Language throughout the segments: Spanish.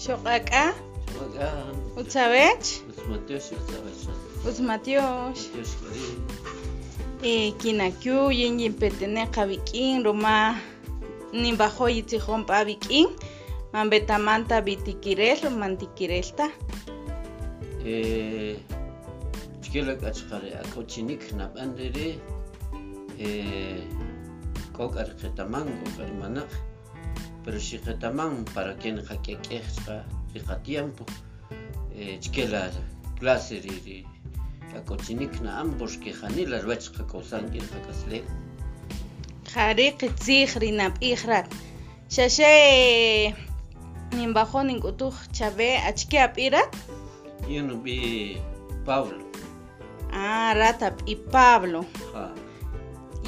Xoq'ak'a, utzabech, Utzmatiox, Utzabech, utzmatiox, eh, kinakyu yin yinpetene qabik'in ruma nimbajo yitzijon p'abik'in man betamanta bitikirel man tikirelta eh, Chikila kachkari akochinik nab'andiri, eh, kok'ar qetaman, kok'ar manaq, pero si qetaman para quien chqa riqa tiempo, eh, chikila clase ri ri akochinik na'an porque janila rwach qakawsan k'in qakaslen. qari qitzij rinab'ij rat xaxe nimbajo nink'utuj chabe achki ap'irat Yun bi Pablo, ah rat ap'i Pablo.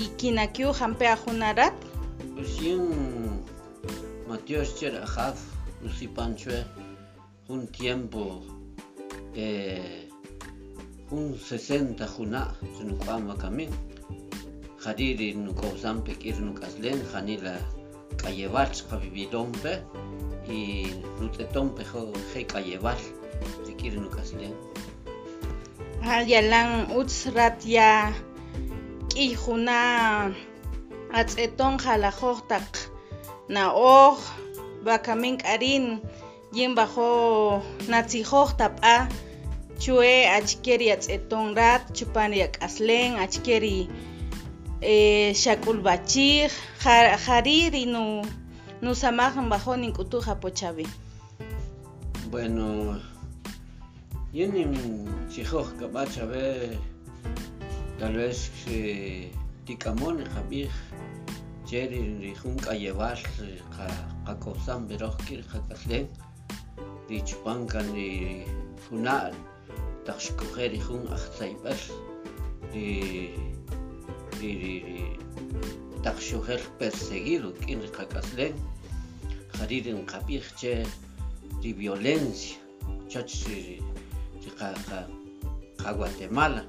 Y kinakyu jampe ajuna rat Pues yun Matios cher ajaf usipanchue un tiempo eh, un 60 juna sunukwama kamin jariri nukosan pekir nukaslen janila kayevach kavivilompe y nutetompe jo je kayeval pekir nukaslen ah yalan utz rat ya k'ij juna atz'eton jalajoj taq na'oj bakamin k'arin yin bajo natzijoj tab'a chue achkeri atz'eton rat chupan ri ak'aslen achkeri eh, xak'ulb'achij ja- jariri nu nusamaj bajo nink'utuj apochabe Bueno, yun chijoj kabach a ver, tal vez eh, tikamon jabij, cheri rijun kayeval kakosan beroj kir jakaslen, ri chupankan ri junal, tak shkoje rijun ri ri ri ri shojel perseguido kin jakaslen, jaririn kabij che de violencia, ca- ca Guatemala,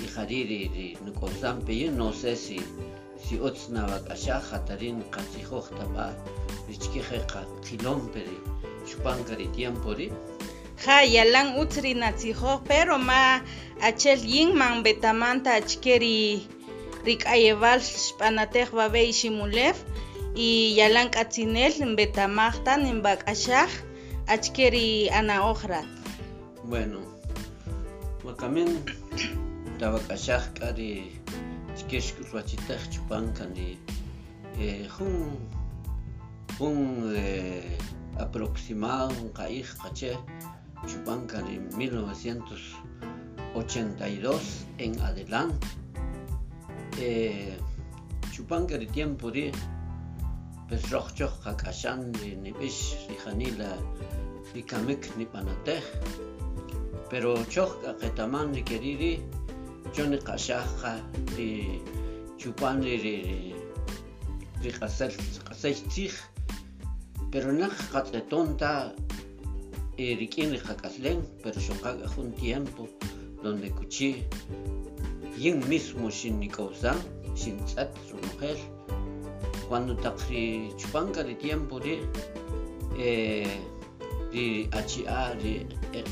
y jariri de Nucosampe, yo no sé si si otsna vakasha hatarin katsijo taba, de chiquije ka kilompe de chupanca de tiempo de, Ja, yalan utzri natzijoj, pero ma achel yin man betamanta achkeri rik'ayeval xp'anatej babey ximulew y yalan k'atzinel betamajta nimbak'axaj achkeri ana'oj rat. bueno, wakamin tabakashaj ka chiquish ruachitej chupanca de eh, jun un eh, aproximado un caij caché chupanca de 1982 en adelante. Eh, chupanca de tiempo de pues rochok kakashan de nibish rijanila rikamik ni panatej. Pero chok kaketaman de queriri yo ni kashaja de chupan de de de kasel kasel tzij pero nak katletonta eh, rikin jakaslen pero shokaga un tiempo donde kuchi yin mismo sin nikausan sin tzat su mujer cuando takri chupanca de tiempo de eh, de HA de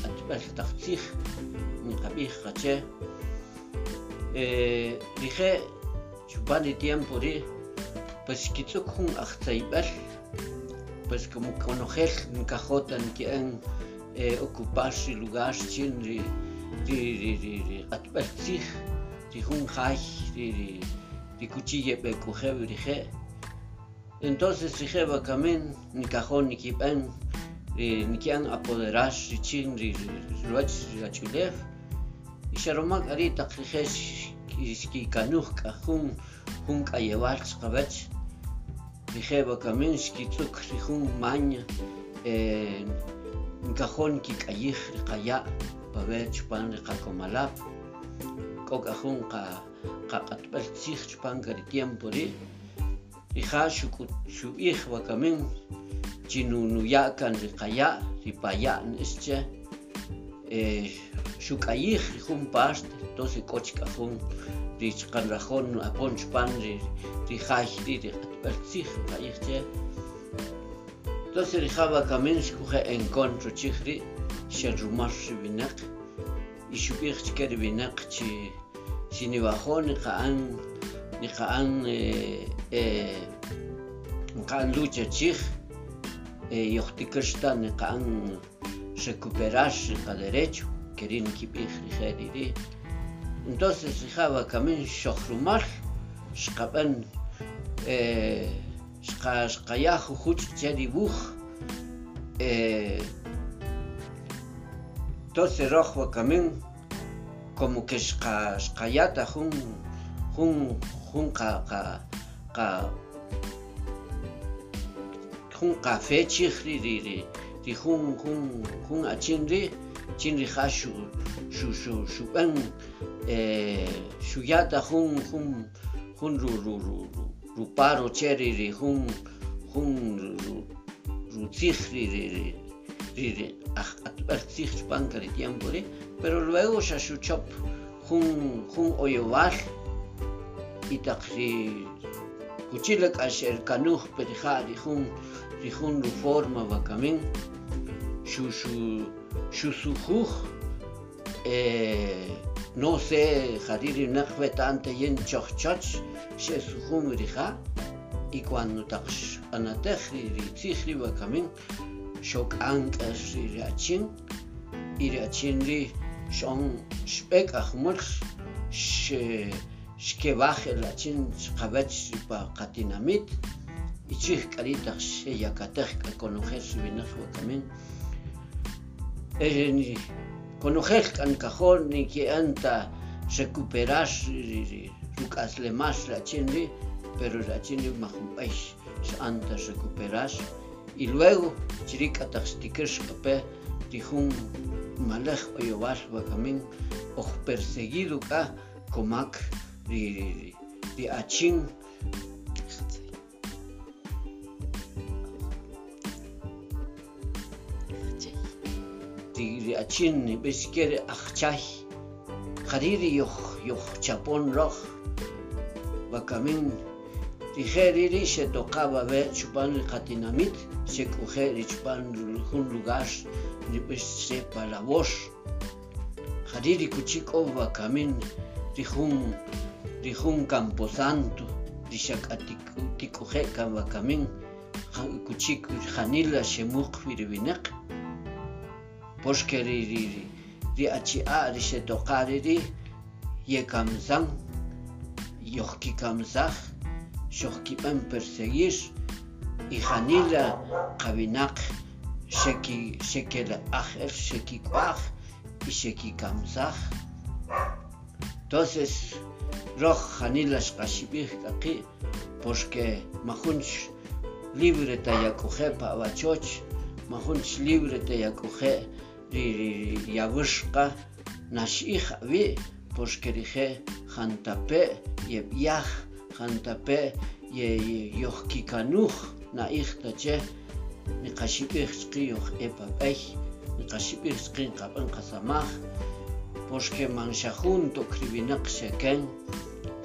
atbel taktzij ni kabij kache eh, dije de tiempo de pues hun achtaibel pues como conocer nkajotan kien eh, ocupar si lugar chin ri ri ri ri ri atbel tzij ri hun jai ri ri ri cuchille be coger dije entonces dije bakamen ni cajón ni kipen ri ni kian apoderar ri chin ri ruach ri achulev y sharomak ari takije ki kanuj kahun hun kayeval skabech dije bakamen skitzuk ri hun maña eh, nkajón ki kayij ri kaya babe chupan ri kakomalap kokajun ka ka qatbel tzij chupan ka ri tiempo ri ija shuku shu ij wakamin chinunuya kan ri kaya ri paya nische eh shu kayij ri jun past entonces koch kajun ri chqan rajon apon chupan ri ri jaj ri ri qatbel tzij kayij che Entonces dejaba Kamensk que encontro chihri, se rumar vinak, y subir chikeri vinak chi, si ni bajo ni kaan, ni kaan, eh, eh, kaan lucha chih, eh, yochtikersta ni kaan recuperar ka derecho, kipih ni Entonces eh, huch cheribuch, eh, entonces rojo kamen como que shkayata jun jun jun jun ri ri ri jun chinri hashu shu shu shu ben eh shuyata jun jun jun ru ru ru ru ruparo cheri ri jun jun rutzihri ri ri ri ri atbertzich banca de tiempo pero luego ya su chop jun jun oyoval y takri kuchila kasher kanuj perija ri jun ri jun ru forma bakamin shu shu shu sujuj eh no sé, jariri nakvetante yen chochach, she sujum rija, y cuando tax anatechri ritzihri bakamin, shok ankas rirachin, irachin ri shon shpek ahmulch, she shkebach elachin shkabech pa katinamit, y chich karita she yakatech kakonojer shibinach bakamin, eh, conocer can cajón ni que anta recuperar rucas le más la chinri, pero la chinri majumpais anta recuperar y luego chirica taxtiker escape dijun malej oyovar bakamin o perseguido ka comac di achin di achin ni beskere achchay khariri yoh yoh chapon roh bakamin dijeriri se tocaba ver chupan el katinamit se coger y chupan un lugar ni pues sepa la voz khariri kuchiko bakamin dijun dijun camposanto dishakatiku tikuje bakamin kuchik janila shemuk viribinek porque پوشکری ری ری ری. اچی آری تو قاری ری. یکم زن یخکی کم زخ شخکی بم پرسیش. ای خانیل قوی نق شکی شکل اخر شکی کواخ ای شکی کم زخ توسیس روخ خانیلش قشی بیخ کقی پوشکه مخونش لیبرتا یکو خیپا و چوچ مخونش لیبرتا یکو η διαβούσκα να είχα βι πως κεριχέ χανταπέ ή βιάχ χανταπέ ή γιοχκικανούχ να είχτα τσέ να κασίπηρ σκή γιοχ έπαπέχ να κασίπηρ σκή καπέν κασαμάχ πως και μανσαχούν το κρυβινάκ σεκέν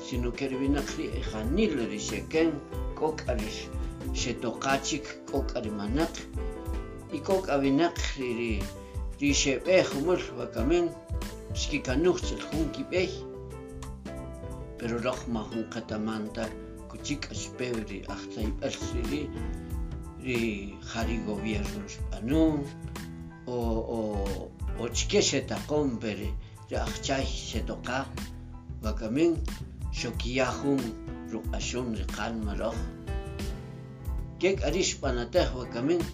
σινο κρυβινάκ ριχανίλ ρισεκέν κόκαρις σε το κάτσικ κόκαρι μανάκ ή κόκαρι μανάκ ρίρι Dice, humul bakamen, ski kanuch el hun kibeh. Pero roch ma hun katamanta, kuchik aspevri achtai persili, ri jari gobierno spanu, o o o chike se tacón pere, ri achai se toca, bakamen, shokiyahun, ru ashun ri kalma roch. Kek arish panateh bakamen,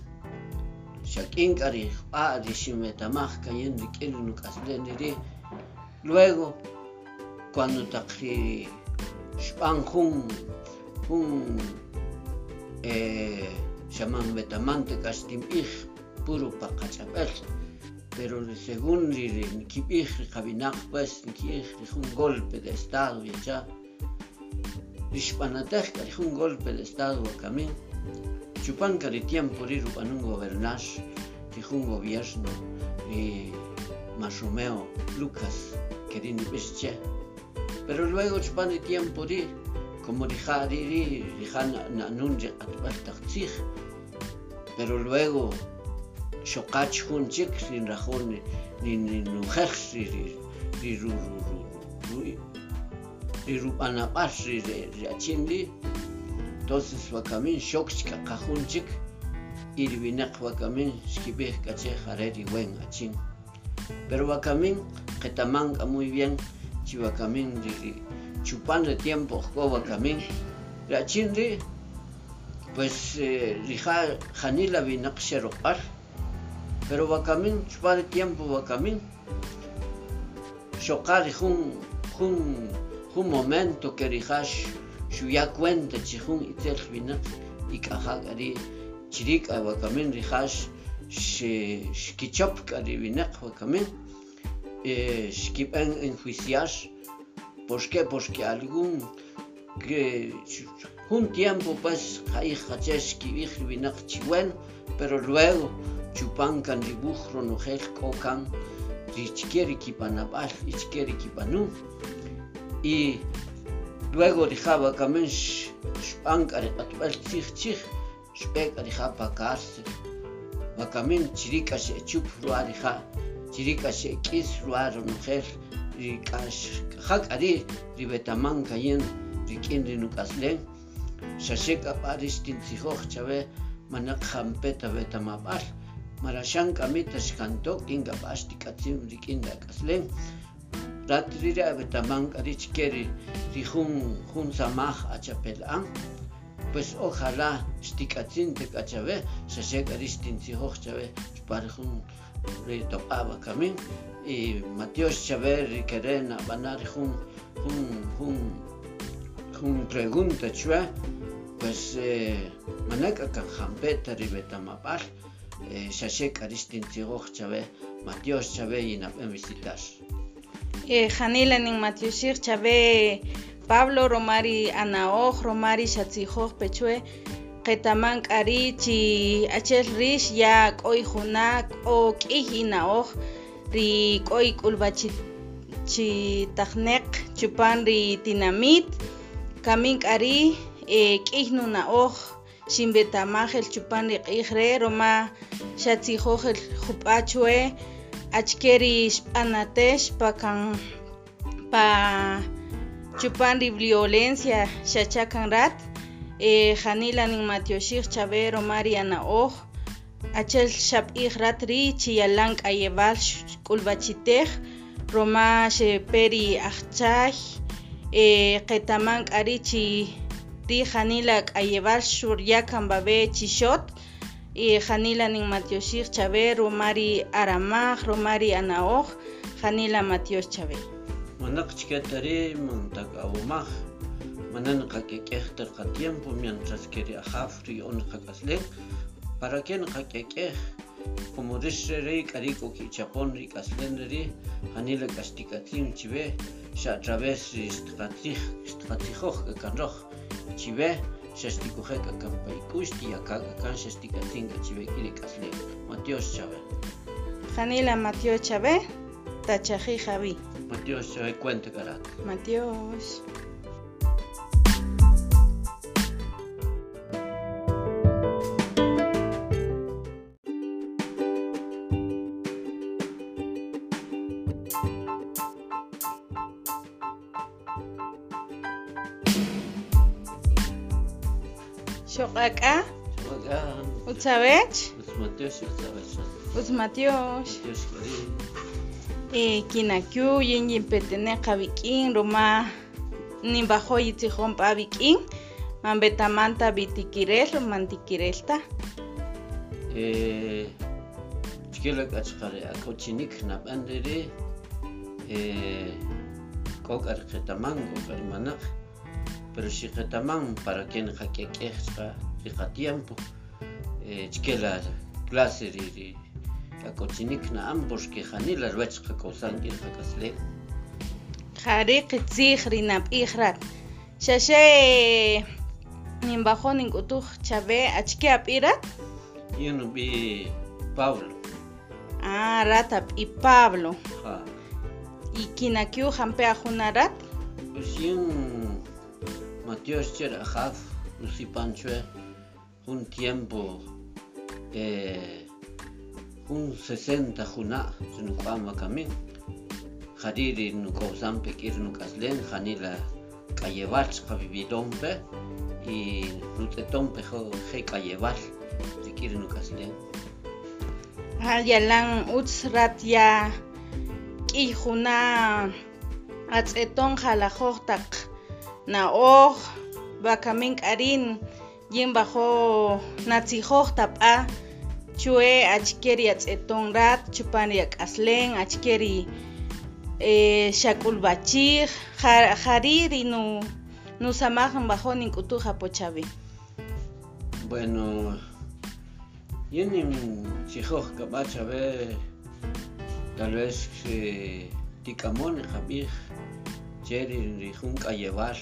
Shakin Kari, Ari Shimetamaj, Riquelino Casleniri. Luego, cuando Takri Span Jun, Jun, eh, Shaman Betamante Castim Ich, puro Pacachapel. Pero según Nikipich, Kabinak, pues, Nikich, un golpe de Estado y ya. Rishpanatech, un golpe de Estado a camino. Chupanca de tiempo ir para un gobernar, dijo un gobierno, y Masumeo, Lucas, queriendo bestia. Pero luego chupan de tiempo ir, como dijo Ariri, dijo Nanunje Atbaltaxig, pero luego xoqach jun chik sin rajón ni ni nujer ri ri ru ru ru ru ri ru anapash ri ri achindi entonces wakamin xoqchka qajun chik irwinaq wakamin xkibej kache jareri wen achin pero wakamin qetamanqa muy bien. Chi wakamin chupan de tiempo ko wakamin ri achin ri pues eh, rija janila vinaq xeroqar pero wakamin chupan de tiempo wakamin xoqar jun jun jun momento que rijax xuya cuenta chi jun itzel vinaq ik'ajak ari chirik a wakamin rijax xkichop k'ari vinaq wakamin xkib'an enjuiciar ¿por qué? porque algún que un tiempo pues hay hachesh kibij vinaq chiwen pero luego chupan kan dibuj ronojel kokan richkeri kipanabal ichkeri kipanu y Luego dejaba Gamish Spangare Atbal Chich Chich Spek Ariha Pakarse Makamin Chirika Se Chup Ruariha Chirika Se Kis Ruar Mujer Rikash Hak Ari Ribetaman Kayen Rikin Rinukaslen Shashek Aparis Tinsihoch Chave Manak Hampeta Betamapar Marashan Kamitash Kantok Ingapash Tikatim Rikin Dakaslen Rikin ratrira betaman karich keri rijun jun samaj achapelan pues ojalá stikatsin te kachabe shasheka rish tintzijoj chabe parjun retopaba kamin y Matios Chaber y Querena banar jun jun jun jun pregunta chua pues eh, manaka kan jampeta ribeta mapal eh, shashek aristin tigoj chabe Matios Chabe y na visitar Janila ning Matiusir Chabe Pablo Romari Anaoj Romari Shatzijoj Pechue Qetaman k'ari chi achel rish ya k'oy junak o k'ij inaoj ri k'oy k'ulbachi chi taqneq chupan ri tinamit kamin k'ari eh, k'ij nuna'oj xinbetamaj el chupan ri q'ij re roma xatzijoj el jup'a chwe achke ri xb'anatex pa chupan ri violencia xachakan rat eh, janila nin matioxij chabe romari ana'oj achel xab'ij rat ri chiyalan k'ayeb'al k'ulb'achitej roma xeperi ajchay eh, qetaman k'ari chi janila k'ayeb'al xuryakan babe chixot y janila nin matioxij chabe romari aramaj romari ana'oj janila matios chabe manak chiketari mantak awumaj manan qak'ek'ej qa tiempo mientras que ri ajaf ri on qak'aslen para que qak'ek'ej como rish re k'ari k'o kichapon ri k'aslen ri janila k'axtikatlim chibe xa través ri xtqatzij xtqatzijoj kakanroj chibe janila matios chabe tachaji javi. Matios chabe cuenta karat matios Matios chabe utz matios matios k'ari eh, kinakyu yin yimpetene qabik'in roma nimbajo yitzijom p'abik'in manbetamanta bitikirel mantikirelta eh chikela kachqare akochinik nab'andere eh kok'ar qetaman kok'ar manaq pero si qetaman para quien chqa riqa tiempo eh chikela clase qari qitzij rinab'ij rat xaxe nimbajo nink'utuj chabe achke ap'irat yun bi Pablo. Ah rat ap'i Pablo. Y kinakyu jampe ajuna rat pues yun Matios cher ajaf usipanchue un tiempo eh, un 60 juna nu kwama kamin. Jariri nu kousan pekir nu kaslen janila kayevach kavividompe y nu tetompe jo je kayeval pekir nu kaslen. Yalan utz rat ya k'i juna atz'eton jalajoj taq na'oj bakamin k'arin yin bajo natzijoj tab'a chue achkeri atz'eton rat chupan yak'aslen achkeri eh, xak'ulb'achij ja- jariri nu nusamaj bajo nink'utuj apochawi Bueno, yenim chijoj kabach a ver, tal vez eh, tikamon jabij, cheri rijun kayeval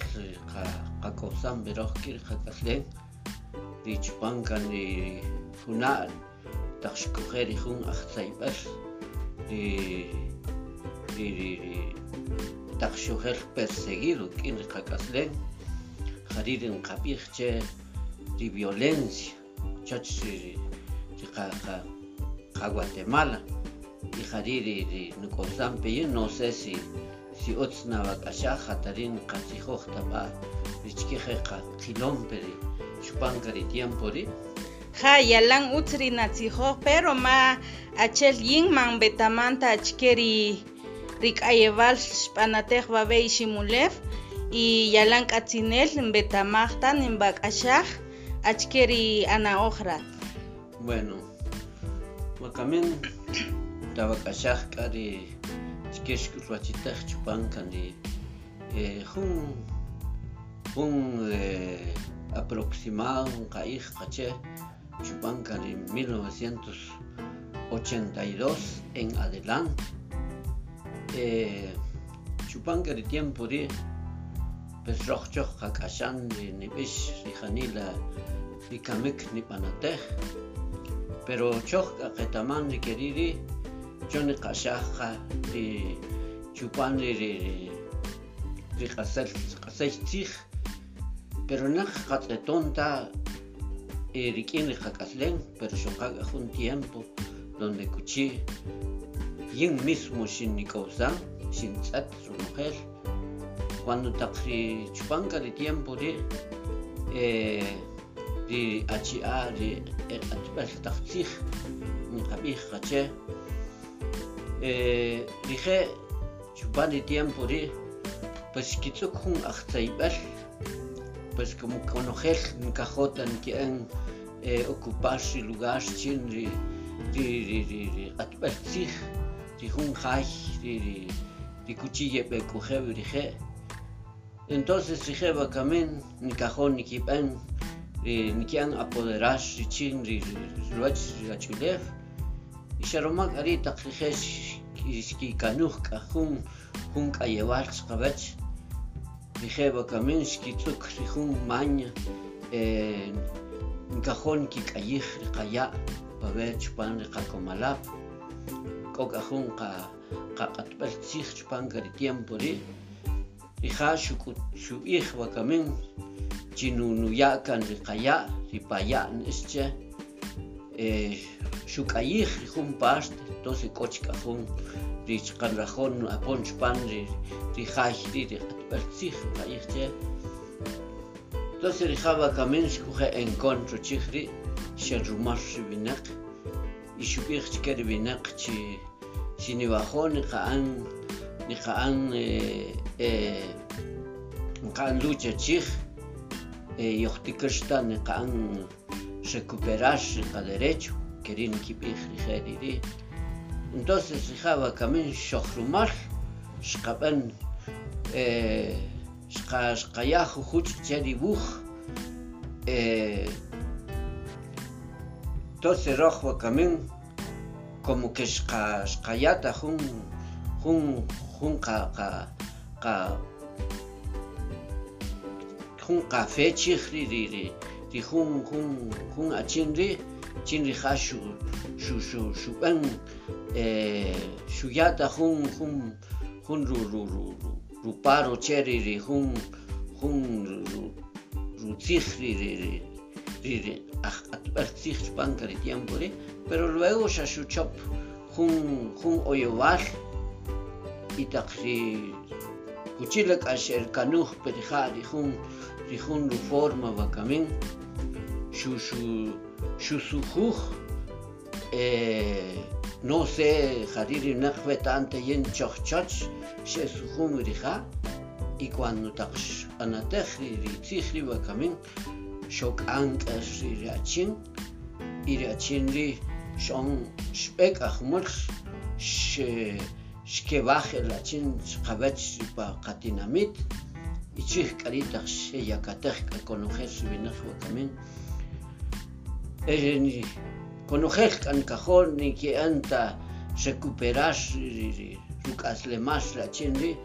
ka kakosan beroj kir jakaslen, di chupankan di juna takshkojer rijun achzaibel, di di di di takshojer perseguido jaririn kabij che de violencia, Guatemala, y jariri de Nucosampe, no sé si si ka kilompe de chupanca de tiempo de, ja yalan pero ma achel yin man betamanta achkeri rik'ayeval xp'anatej babey ximulef y yalan k'atzinel betamajtan inbak'axaj achkeri ana'oj rat bueno, wakamen kari de, eh, jun, jun eh, aproximado un caij caché chupanca de 1982 en adelante eh, chupanca de tiempo de pues rochok kakashan de nibish rijanila rikamik ni panatej. Pero chok aketaman de queriri yo ni kashaja de chupan de de de kasel kasel tzij pero na katletonta eh, riquien de jacaslen, pero chocaga un tiempo donde cuchi yin mismo sin ni causa, sin tzat su mujer, cuando takri chupanca de tiempo de eh, de HA de atbel takzich ni kabij hache eh, dije chupan de tiempo de pues kitzuk hun achtaibel pues como conocer en cajotan que han eh, ocuparse lugar chin de de de de de hun hay de de cuchilla dije entonces dije va camen ni cajón ni kipan ni kian apoderarse chin de luach la chulev y sharomak ari takhijesh ki kanuh ka hun hun kayeval skabach dije va camen skitzuk hun maña eh, cajón ki kayij kaya babe chupan de kakomalap kokajun ka ka katbel tzij chupan ka de tiempo de hija shu shu ij va camen chinu nu ya kan de kaya ri paya nische eh shu kayij hun past entonces coch cajón ri chkan rajon apon chupan ri ri jaj ri de katbel tzij kayij che entonces rijaba camen shkuje encontro chihri sherumar binak y shubir chker binak chi si ni bajo ni kaan ni kaan eh, eh, kaan lucha chih eh, yochtikrista ni kaan recuperar ka derecho querin kibih rijeriri entonces rijaba camen shohrumar shkaben eh, shka shkaya jujuch cheri buj eh, entonces rojo camen como que shka shkayata jun jun jun ka ka ka jun chihri ri ri ri jun jun jun chinri ha shu shu shu shu ben eh, shuyata jun jun jun ru ru ru ru ruparo cheri ri jun jun ru ru pero luego shashuchop jun jun oyowal y jun lu forma bakamin shu shu shu sujuj eh, no sé jariri nakwe tante yen chochach she sujum rija y cuando taksh anatejri ri tzihri bakamin shok ankas ri rachin y rachin ri shon shpek ahmul sh shkebach rachin eh, conocer kan cajón ni que anta recuperar rukas le más la chindi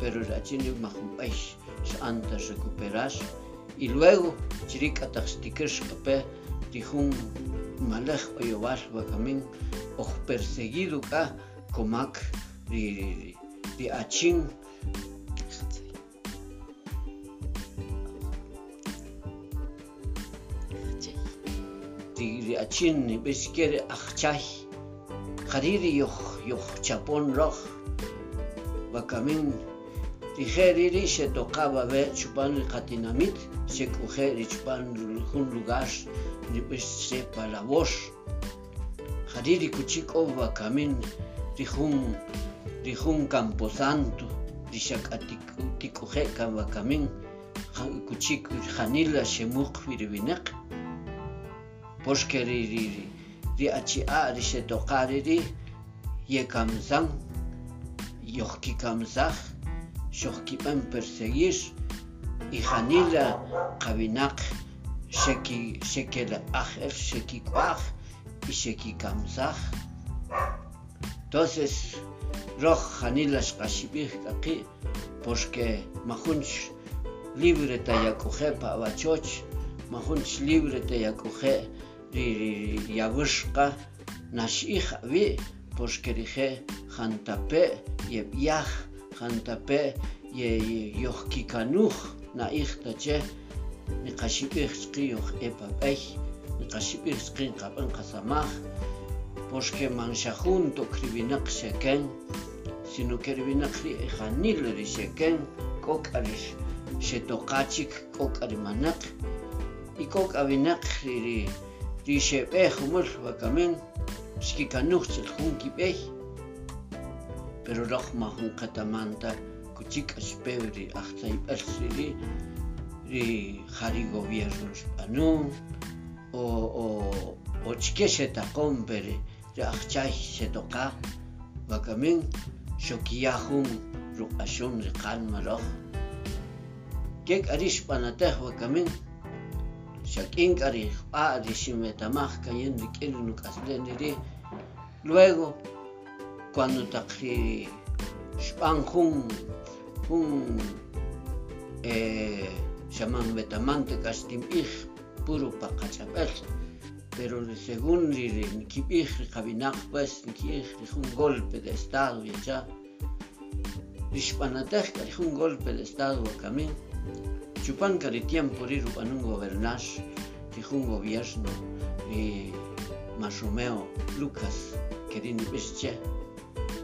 pero la chindi majumpais anta recuperar y luego chirika taxtikers kape dijun malaj oyobal bakamin o perseguido ka comac di achin di achin ni beskere achchay khariri yoh yoh chapon roh bakamin dijeriri se tocaba ver chupan el catinamit se coger y chupan un lugar ni pues sepa la voz hariri kuchiko bakamin dijun dijun camposanto dishakatiku tikoje bakamin kuchik hanila shemuk viribinek پوشکری ری ری ری. اچی آری شه قاری ری یکم زن یخکی کم زخ شخکی بم پرسیش. ای خانیل قوی شکی شکل اخر شکی کواخ ای شکی کم زخ. توسیس روخ خانیلش قشی بیخ کقی. پوشک مخونش لیبرتا یکو خیبا و چوچ مخونش لیبرتا یکو خیبا ririyawiqshqa naxij wi' porque jantape' yeb'yaj jantape' yojkikanuj na'ij tache' niqaxib'ij chqin yoj eep ab'ey niqaxib'ij chqin qab'an qasamaj porque man xa junto kirb'inaq xeken sino que rb'inaq ri' janil ri xeken k'ok'a ri xetoqaj chik k'ok'a ri manaq y k'ok'a wnaq ri Dice, humul bakamen, ski kanuch el junki bej. Pero roch ma hun katamanta, kuchik aspevri achtai persili, ri jari gobierno spanu, o o o chike se taqon pere, ri achtai se toka, bakamen, shokiyahun ru ashun ri kan maroch. Kek arish panateh bakamen, Shakin Kari, ah, Rishimetamaj, Kayen Riquel, Lucas Leniri. Luego, cuando Takri Span Jun, eh, Shaman Betamante Castim Ich, puro Pacachapel. Pero según Nikipij, Kabinak, pues, Nikij, un golpe de Estado y ya. Rishpanatej, un golpe de Estado a camino. Chupanca de tiempo riru en un gobernar, dijo un gobierno y Masumeo Lucas queriendo besche.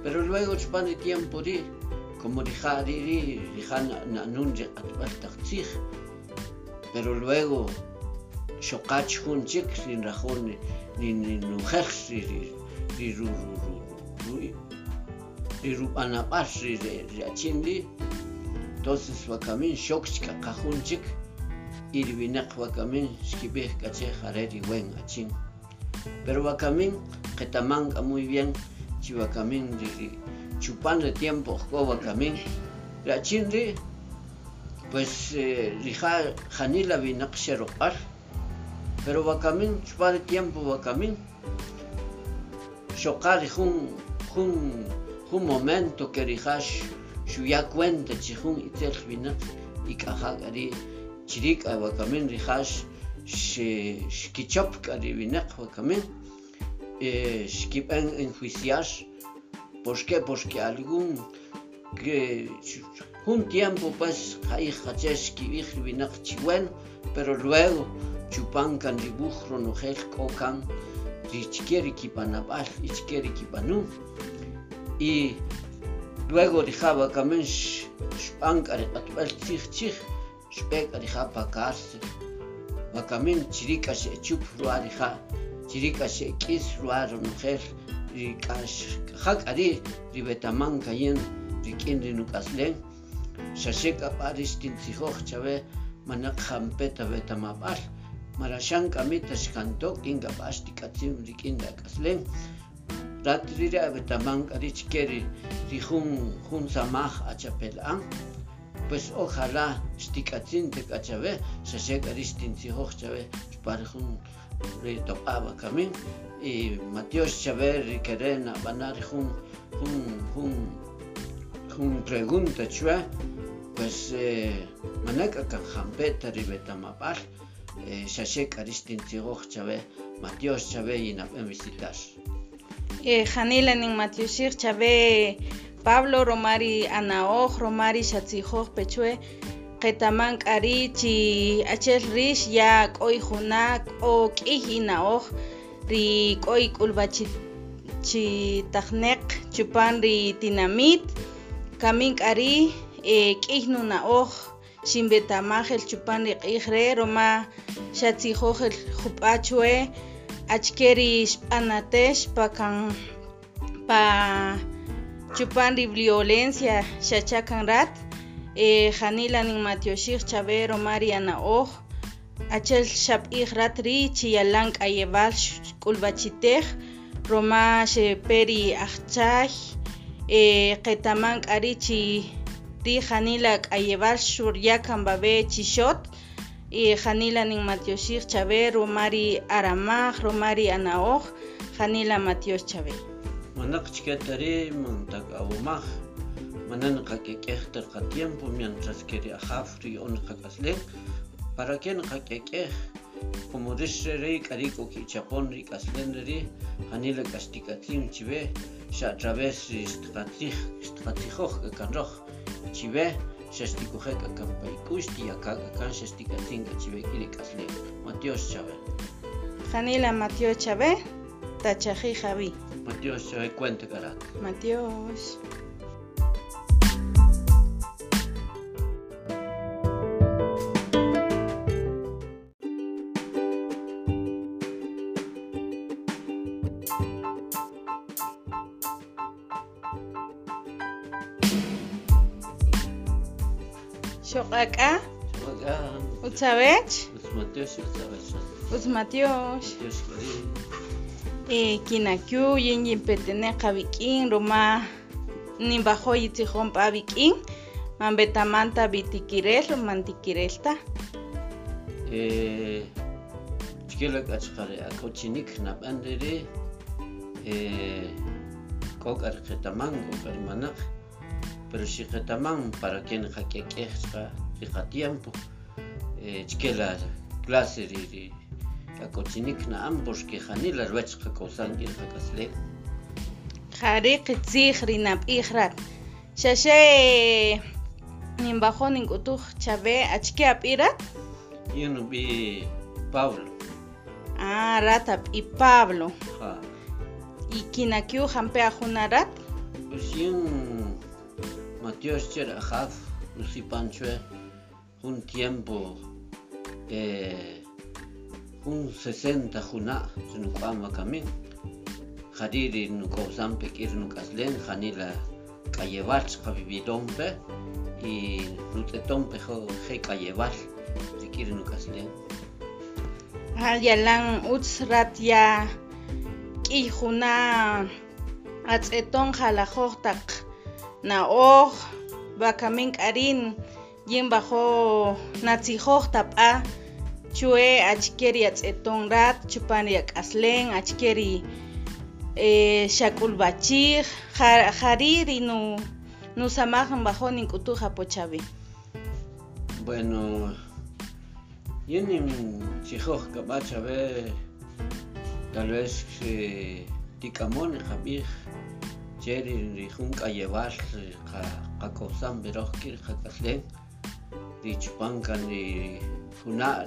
Pero luego chupan de tiempo ri, como dija ri, dija nun atbartachich. Pero luego shokach hun chik sin rajón ni ni nujex ri ri ru ru ru ri ru anapash ri ri achindi. Entonces wakamin shokchka kajunchik irbinak wakamin shkibeh kache hareri wen achin. Pero wakamin ketamanga muy bien chi wakamin chupan de tiempo ko wakamin rachin pues rija janila binak sheropar pero wakamin chupan de tiempo wakamin shokar jun jun jun momento que rijash shuya cuenta chihun itel binak ikahagari chirik wakamin rihash shkichop kari binak wakamin shkipan enjuiciar ¿Por qué? Porque algún que un tiempo pues hay hachesh kibich binak chiwen pero luego chupankan ribujro nojel k'okan richkeri kipanab'al ichkeri kipanu y luego rijaba kamen xb'an k'ari q'atb'al tzij chij xb'ek rija pa cárcel wakamin chirika xe'chup rwa rija chirika xe'k'is rwa ronojel rik'ax k'ajak k'ari ribetaman kayen rik'in rinuk'aslen xaxek ab'aj rixtintzijoj chabe manaq jampeta betamab'al mara xan k'amita xkantok ink'ab'aj xtik'atzin rik'in ak'aslen rat rira betaman k'ari chke rijun jun samaj achapel'an pues ojalá xtik'atzin tek'achabe xaxek xpar jun y Matios chabe rikere nab'ana jun jun jun jun pregunta pues eh, manaka kan jampeta ribetamab'al eh, xaxek k'ari xtintzijoj chabe yinab'en visitar Janila nin Matiushir chabe Pablo Romari Anaoj Romari Shatzijoj Pechue qetaman k'ari chi achel rish ya k'oy junak o k'ij inaoj ri k'oy k'ulbachi chupan ri tinamit kamin k'ari eh, k'ij nuna'oj xinbetamaj el chupan ri roma el jub'aj chwe achkeri xb'anatex pa chupan ri violencia xachakan rat eh, janila nin matioxij chabe romari ana'oj achel xab'ij rat ri chiyalan k'ayeb'al k'ulb'achitej roma xeperi ajchay eh, qetaman k'ari chi ri janila k'ayeb'al xuryakan babe chixot y janila nin matioxij chabe romari aramaj romari anaoj janila matios chabe manaq chketari mantak awumaj manan qak'ek'ej qa tiempo mientras que ri ajaf ri on qak'aslen para que qak'ek'ej como rish re k'ari k'o ki'chapon ri k'aslen ri janila k'axtikatzin chibe xa través ri xtqatzij xtqatzijoj k'akanroj chibe xaxtikujej k'akan payk'ux tiyaka k'akan xaxtikatzin k'achibe k'iri k'aslen Matios chabe janila matios chabe tachaji javi. Matios chabe cuenta karat matios Wagan, utzabech pues k'ari eh, kinakyu yin yinpetene qabik'in roma ninbajo yitzijon p'abik'in manbetamanta bitikirel mantikirelta Eh, chkila k'achqari akochinik nab'anriri eh, k'ok'ar qetaman k'ok'ar manaq pero si para chqa riqa tiempo eh, chkila clase ri ri akochinik na'an porque janila rwach qakawsan k'ir qak'aslen qari qitzij rinab'ij rat xaxe ninbajo nink'utuj chabe achke ab'irat yun bi Pablo. Ah rat ab'i Pablo. Y kinakyu jampe ajuna rat Pues yun Matios cher ajaf usipanchue un tiempo eh, un 60 juna sinukwama kamin jariri nukawsan pekir nukaslen janila kayevach kavividompe y nutetompe jo je kayevach sikir nukaslen ah yalan utz rat ya k'ij juna atz'eton jalajoj taq na'oj bakamin k'arin yin bajo natzijoj tab'a chue achkeri atz'eton rat chupan ri ak'aslen achkeri eh, xak'ulb'achij ja- jariri nu nusamaj bajo nink'utuj apochabe Bueno, yun chijoj kabach a ver, tal vez eh, tikamon jabij, cheri rijun kayeval kakosam beroj kir kakaslen, ri chupankan ri funal,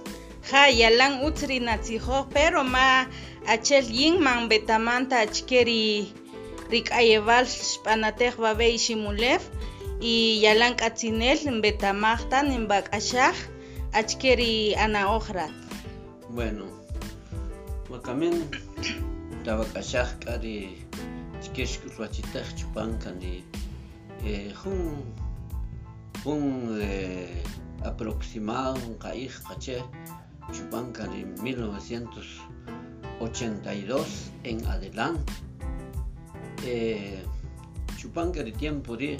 ja yalan utsri natsijo pero ma achel yingman betamanta achkeri rik'ayeval xp'anatej babey ximulef y yalan k'atzinel betamajtan nbak'axaj achkeri ana bueno tabak'axaj k'ari eh, eh, aproximado chupankani 1982 en adelante eh, chupankari tiempo ri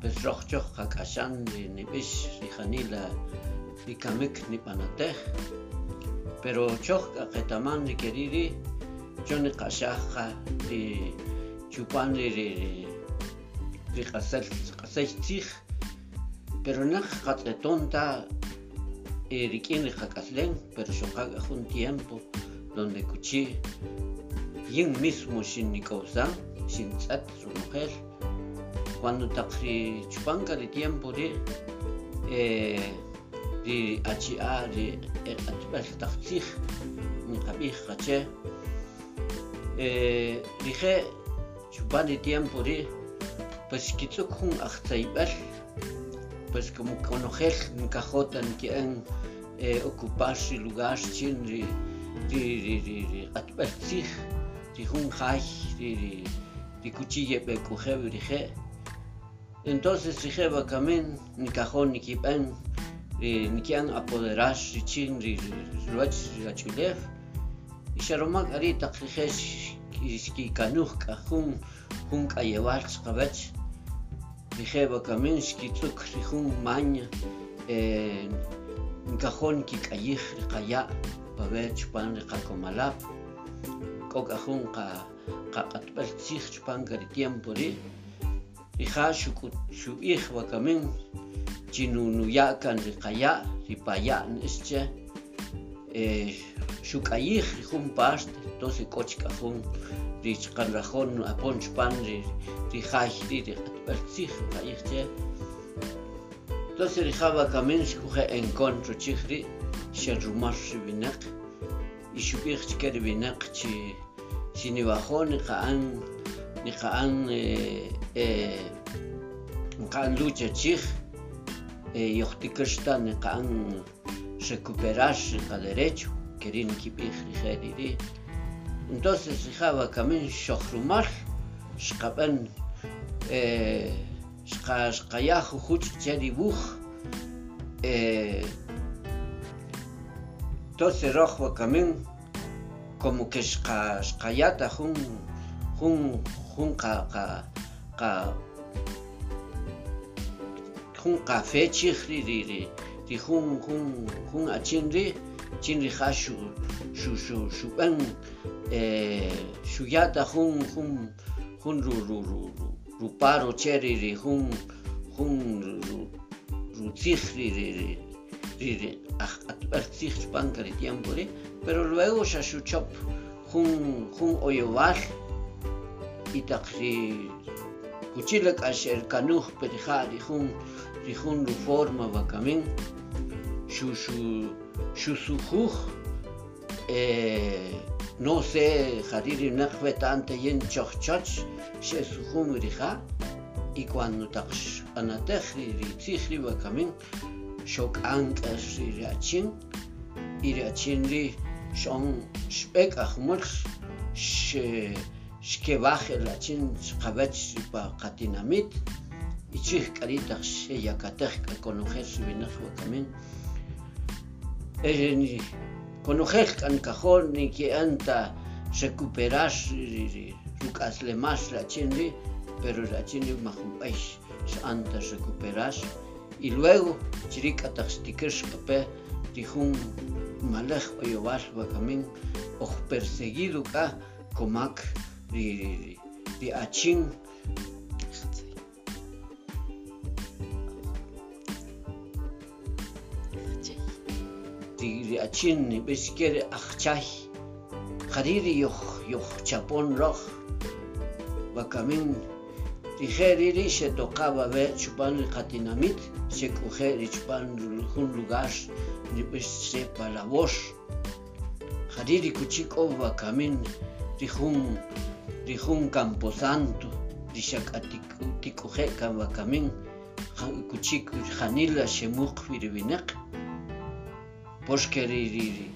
pues rohchoh qak'axan ri nib'ix rijanila rikamik nib'anatej pero choh q'aqetaman rikeri ri cho niq'axaj qa ri chupan ri ri ri q'asel q'asey tzij pero naq qatz'eton ta eh, qak'aslen pero xoqak' jun tiempo donde kuchi yin mismo xin nik'owsan xin tz'et runojel cuando taq ri chupanka ri tiempo ri eh, ri achi'a ri q'atb'al taq tzij niqab'ij qache eh, rije chupan ri tiempo ri pues kitz'uk jun ajtzayb'al pues como konojel nkajotan ke'en eh, ocupar ri lugar chin ri ri ri ri ri q'atb'al tzij ri jun jaay ri ri ri kuchille b'ekujew rije entonces rije bakamin nikajon nikib'en ri niki'an apoderar ri chin ri rwach ri ach'ulej y xaromak ari k'ayewal chqawach rije bakamin xkitz'uk ri jun maña eh, nkajon kik'ayij ri qaya' pabe chupan ri qakomalab k'o k'ajun qa qaq'atb'al tzij chupanka ri tiempo ri rija xub'ij wakamin chi nuya'kan ri qaya' ri paya' nische eh, xuk'ayij ri jun parte entonces k'o chk'ajun ri chqanrajon apon chpan ri ri jaay ri ri q'atb'al tzij qa'yij che entonces rija wakamin xkuje encontro chij ri xenrumar ri winaq y xub'ij chke ri winaq chi chi niwajon niqa'an niqa'an eh, eh, niqa'an lucha chij eh, yojtikirxta niqa'an recuperar ri qaderecho keri nikib'ij rije ri ri entonces rija wakamin xojrumar xqab'an eh, xqa xqaya jujuch che ri wuj eh, entonces roj wakamin como que xqa xqayata jun jun jun qa jun café chij ri ri jun jun jun achin ri chin ri ja xu xu xu xub'an eh, xuyata jun jun ru paro che ri ri jun jun ru ru tzij ri ri ri ri ri q'atb'al tzij chpanka ri tiempo ri pero luego xa xuchop jun jun oyob'al y taq ri kuchila k'axer kanuj perija ri jun ri jun ru forma wakamin xu xu xu sujuj eh, no sé jarir ri naq betante yin chojchoch xe sujum rija y cuando taq xb'anatej ri ri tzij ri wakamin xok'an k'ex ri ri achin y ri achin ri xon xb'ek ajmul xkebaj el achin xqab'ech pa qatinamit y chij k'ari taq xeyakatej k'akonojel ri wakamin eh, ni konojel k'ankajol niki'an ta recuperar ri ri ruk'aslemaj ri achin ri pero ri achin ri majunb'ej x'an ta recuperar y luego chiri k'ataq xtikir xq'ape ri jun malaj oyowal wakamin oj perseguido ka ri, ri achin ri ri achin ni beskere achchay khariri yoh yoh chapon roh wakamin Rijeriri se tocaba ver chupan el catinamit, se coge y chupan un lugar ni pues sepa la voz. Hariri kuchiko va camin, rijun, rijun camposanto, rishak atikoje va camin, kuchik hanila پشکری ری ری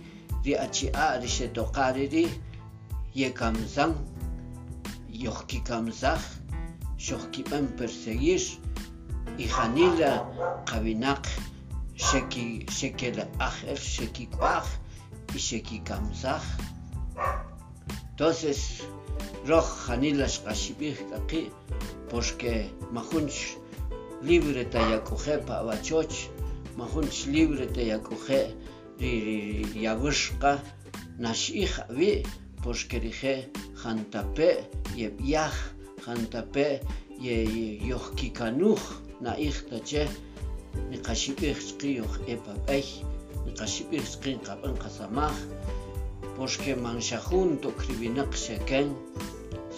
ری. اچی آرش تو قاری ری. یکم زن یخکی کم زخ شخکی ام پرسگیش ای خانیل قوینق شکی شکل آخر شکی کواخ ای شکی کم زخ. توسس روخ خانیلش قشی بیخ کقی پشک مخونش لیبرتا یکو خیپا و چوچ. مخونش لیبرتا یکو τη γιαβούσκα να σίχα βί πως κεριχέ χανταπέ γε πιάχ χανταπέ γε γιοχκικανούχ να ήχτα τσέ να κασίπηχ σκή γιοχ επαπέχ να κασίπηχ σκή καπέν κασαμάχ πως και μανσαχούν το κρυβινάκ σεκέν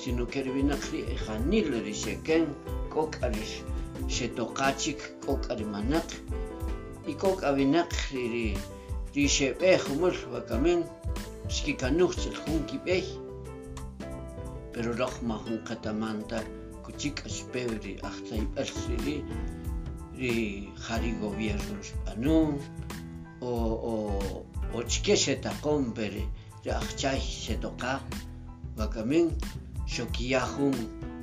σινο κερβινάκ χανίλ ρισεκέν κόκαρις σε το κάτσικ κόκαρι μανάκ η κόκαβινάκ χρυρή ri xeb'ej umul wakamin xkikanuj chil jun kib'ey pero roh mahun qatamanta kuchik ashpew ri ajtzayb'al ri ri jari gobierno xb'anun o o o chke xetaqom peri ri ajchay xetoqa wakamin xokiyajun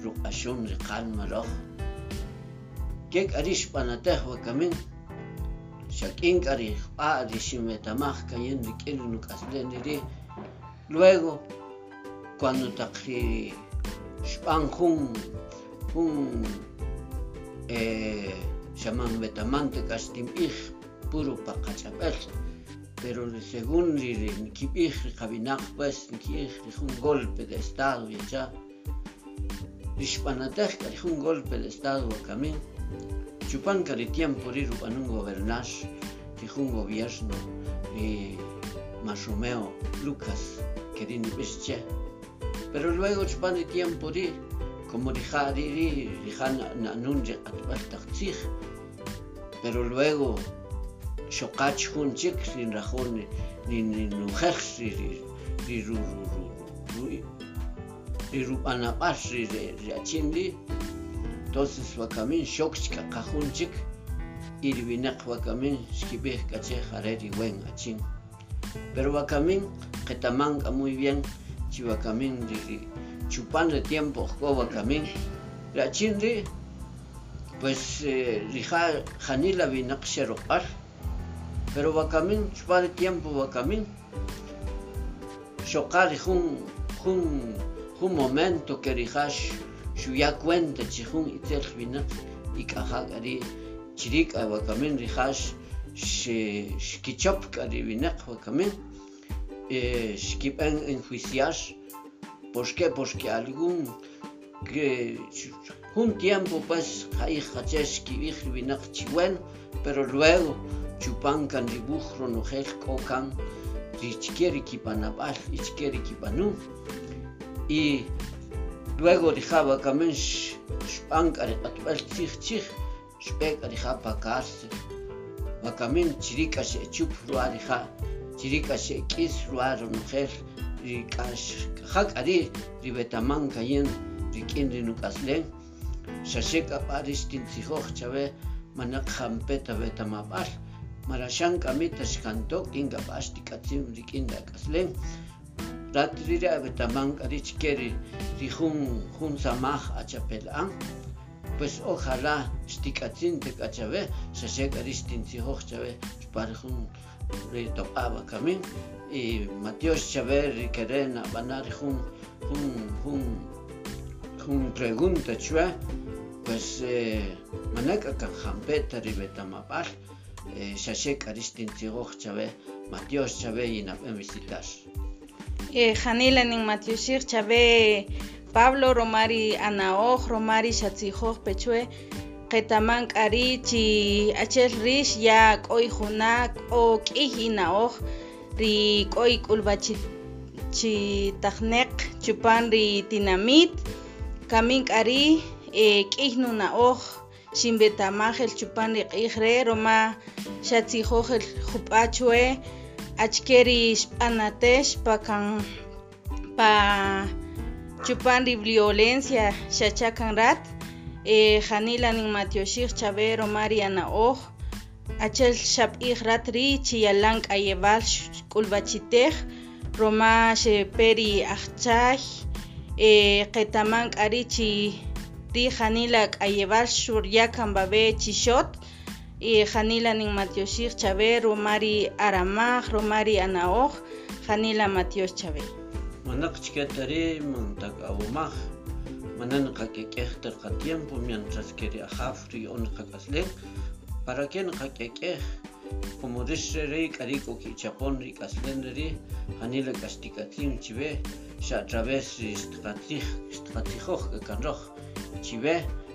ruq'axun ri qalma roh kek ari xb'anatej wakamin xak'in k'ari jb'a' ri ximetamaj kayin ri k'in ri nuk'aslen ri luego cuando taq ri xb'an jun jun eh, betamante kaxtinb'ij puro paqach'ab'el pero según ri qabinaq pues nikib'ij ri jun golpe de estado yacha ri xb'anatej k'ari jun golpe de estado chupan k'ari tiempo ri rub'anun gobernar ri jun gobierno ri Marromeo Lucas que ri nib'ix che pero luego chupan ri tiempo ri como rija ri ri rija na'nun ri q'atb'al taq tziij pero luego xoqach jun chik rin rajon ni ni nujej ri ri ri ru ru ru ru ri rub'anab'al ri ri achin ri entonces wakamin xok chk'aqajun chik y ri winaq wakamin xkib'ij k'achej are ri wen achin pero wakamin qetamanka muy bien. Chi wakamin chupan ri tiempo jko wakamin ri achin ri pues eh, rija janila winaq xeroq'al pero wakamin chupan ri tiempo wakamin xoqal ri jun jun jun momento que rijax xuya cuenta chi jun itzel winaq ik'ajak ari chirik a wakamin rijax xkichop k'ari winaq wakamin xkib'an enjuiciar ¿por qué? porque algún que un tiempo pues qachesh kib'ij ri winaq chiwen pero luego chupan kan ri bujro nojel k'okan ri chke ri kipanab'al y chke ri kipanum y luego rija wakamin xb'an k'ari q'atb'al tziij chij xb'ek rija pa cárcel wakamin chiri k'axe'chup rwa rija chiri k'axe'k'is rwa ronojel ri k'ax k'ajak ari ri betaman kayin ri k'in ri nuk'aslen xaxek ab'aj ri xtintzijoj chabe manaq jampeta betamab'al mara xan k'amita xkantok k'in kab'aj xtik'atzin ri k'in ri ak'aslen rat riri betaman k'ari chke ri ri jun samaj achapel'an pues ojalá xtik'atzin tek'achabe xaxek ari xtintzijoj chabe xpari jun ri top'aba kamin y Mateos chabe ri kere nab'ana ri jun jun jun jun pregunta chwe pues eh, manaka kan jampeta ri betamab'al Shashek Aristintzigoj Chave, Matios Chave y Napem visitar. Janila nin Matiosir Chave, Pablo Romari Anaoj, Romari Shatzijoj Pechue, qetaman k'ari chi achel rish ya k'oy junak o k'ij inaoj ri k'oy k'ulbachi chupan ri tinamit kamin k'ari e, k'ij nuna'oj xinbetamaj el chupan ri roma xatzijoj el jup'a chwe achke ri xb'anatex pa chupan ri violencia xachakan rat e, janila nin matioxij chabe romari anaoj achel xab'ij rat ri chiyalan k'ayeb'al k'ulb'achitej roma xeperi ajchay e, qetaman k'ari chi ri janila k'ayeb'al xuryakan babe chixot y janila nin matioxij chabe romari aramaj romari anaoj janila matios chabe Manak chikatari mantak awumaj manan qak'ek'ej qa tiempo mientras que ri ajaf ri on qak'aslej para que qak'ek'ej como rish re k'ari k'o kichapon ri janila k'axtikatzin chive xa a través xtqatzij xtqatzijoj k'akanroj chive